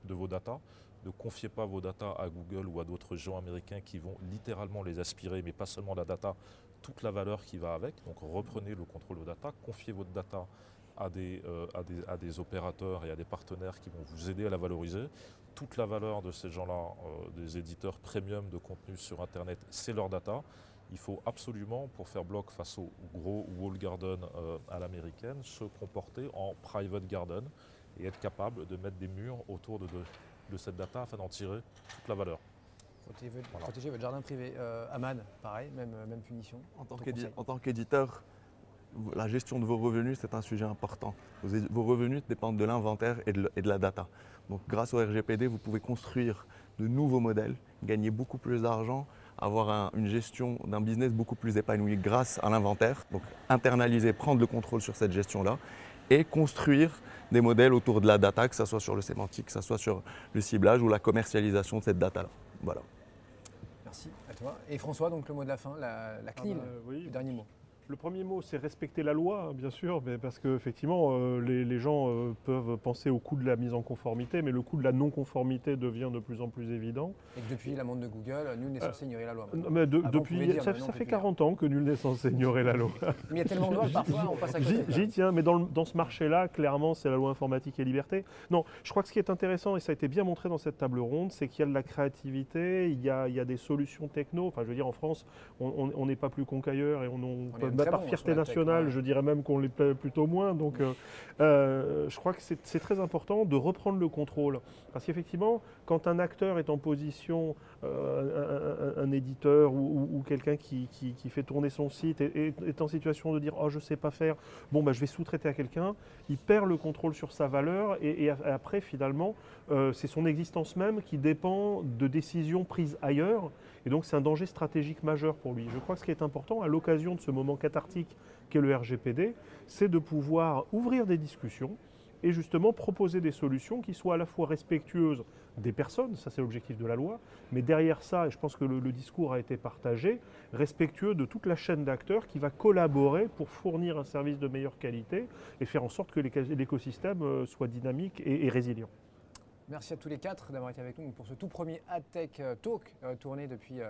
de, vos data. Ne confiez pas vos data à Google ou à d'autres gens américains qui vont littéralement les aspirer, mais pas seulement la data, toute la valeur qui va avec. Donc reprenez le contrôle de data, confiez votre data à des, euh, à, des, opérateurs et à des partenaires qui vont vous aider à la valoriser. Toute la valeur de ces gens-là, euh, des éditeurs premium de contenu sur Internet, c'est leur data il faut absolument, pour faire bloc face au gros wall garden euh, à l'américaine, se comporter en private garden et être capable de mettre des murs autour de, cette data afin d'en tirer toute la valeur. Protéger, votre jardin privé. Euh, Aman, pareil, même, même punition. En tant qu'éditeur, la gestion de vos revenus, c'est un sujet important. Vos, revenus dépendent de l'inventaire et, et, de la data. Donc grâce au RGPD, vous pouvez construire de nouveaux modèles, gagner beaucoup plus d'argent avoir une gestion d'un business beaucoup plus épanoui grâce à l'inventaire. Donc internaliser, prendre le contrôle sur cette gestion-là et construire des modèles autour de la data, que ce soit sur le sémantique, que ce soit sur le ciblage ou la commercialisation de cette data-là. Voilà. Merci à toi. Et François, donc le mot de la fin, la, la CNIL, ah bah le dernier mot. Le premier mot, c'est respecter la loi, hein, bien sûr, mais parce qu'effectivement, euh, les, gens euh, peuvent penser au coût de la mise en conformité, mais le coût de la non-conformité devient de plus en plus évident. Et que depuis l'amende de Google, nul n'est censé ignorer la loi. mais depuis, ça, fait 40 ans que nul n'est censé ignorer la loi. mais il y a tellement de lois parfois on passe à côté. J'y tiens, mais dans, dans ce marché-là, clairement, c'est la loi informatique et liberté. Non, je crois que ce qui est intéressant, et ça a été bien montré dans cette table ronde, c'est qu'il y a de la créativité, il y a, il y a, des solutions techno. Enfin, je veux dire, en France, on n'est pas plus con qu'ailleurs et on, on, peut bah, par fierté nationale, ouais. je dirais même qu'on l'est plutôt moins. Donc, euh, euh, je crois que c'est très important de reprendre le contrôle. Parce qu'effectivement, quand un acteur est en position, un, éditeur ou, quelqu'un qui, fait tourner son site est, en situation de dire Oh, je sais pas faire, bon, bah, je vais sous-traiter à quelqu'un, il perd le contrôle sur sa valeur et, après, finalement, euh, c'est son existence même qui dépend de décisions prises ailleurs. Et donc, c'est un danger stratégique majeur pour lui. Je crois que ce qui est important à l'occasion de ce moment cathartique qu'est le RGPD, c'est de pouvoir ouvrir des discussions et justement proposer des solutions qui soient à la fois respectueuses des personnes, ça c'est l'objectif de la loi, mais derrière ça, et je pense que le, discours a été partagé, respectueux de toute la chaîne d'acteurs qui va collaborer pour fournir un service de meilleure qualité et faire en sorte que l'écosystème euh, soit dynamique et, et résilient. Merci à tous les quatre d'avoir été avec nous pour ce tout premier AdTech euh, Talk euh, tourné depuis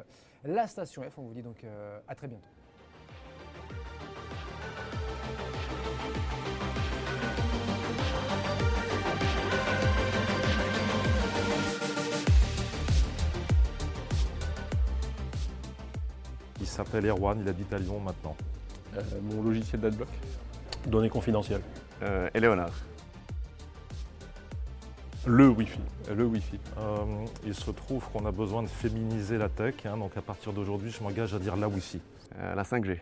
la station F. On vous dit donc à très bientôt. Il s'appelle Erwan, il habite à Lyon maintenant. Euh, mon logiciel d'adblock. Données confidentielles. Euh, et Léonard. Le Wi-Fi. Euh, le Wi-Fi. Euh, il se trouve qu'on a besoin de féminiser la tech, hein, donc à partir d'aujourd'hui, je m'engage à dire la Wi-Fi. Euh, la 5G.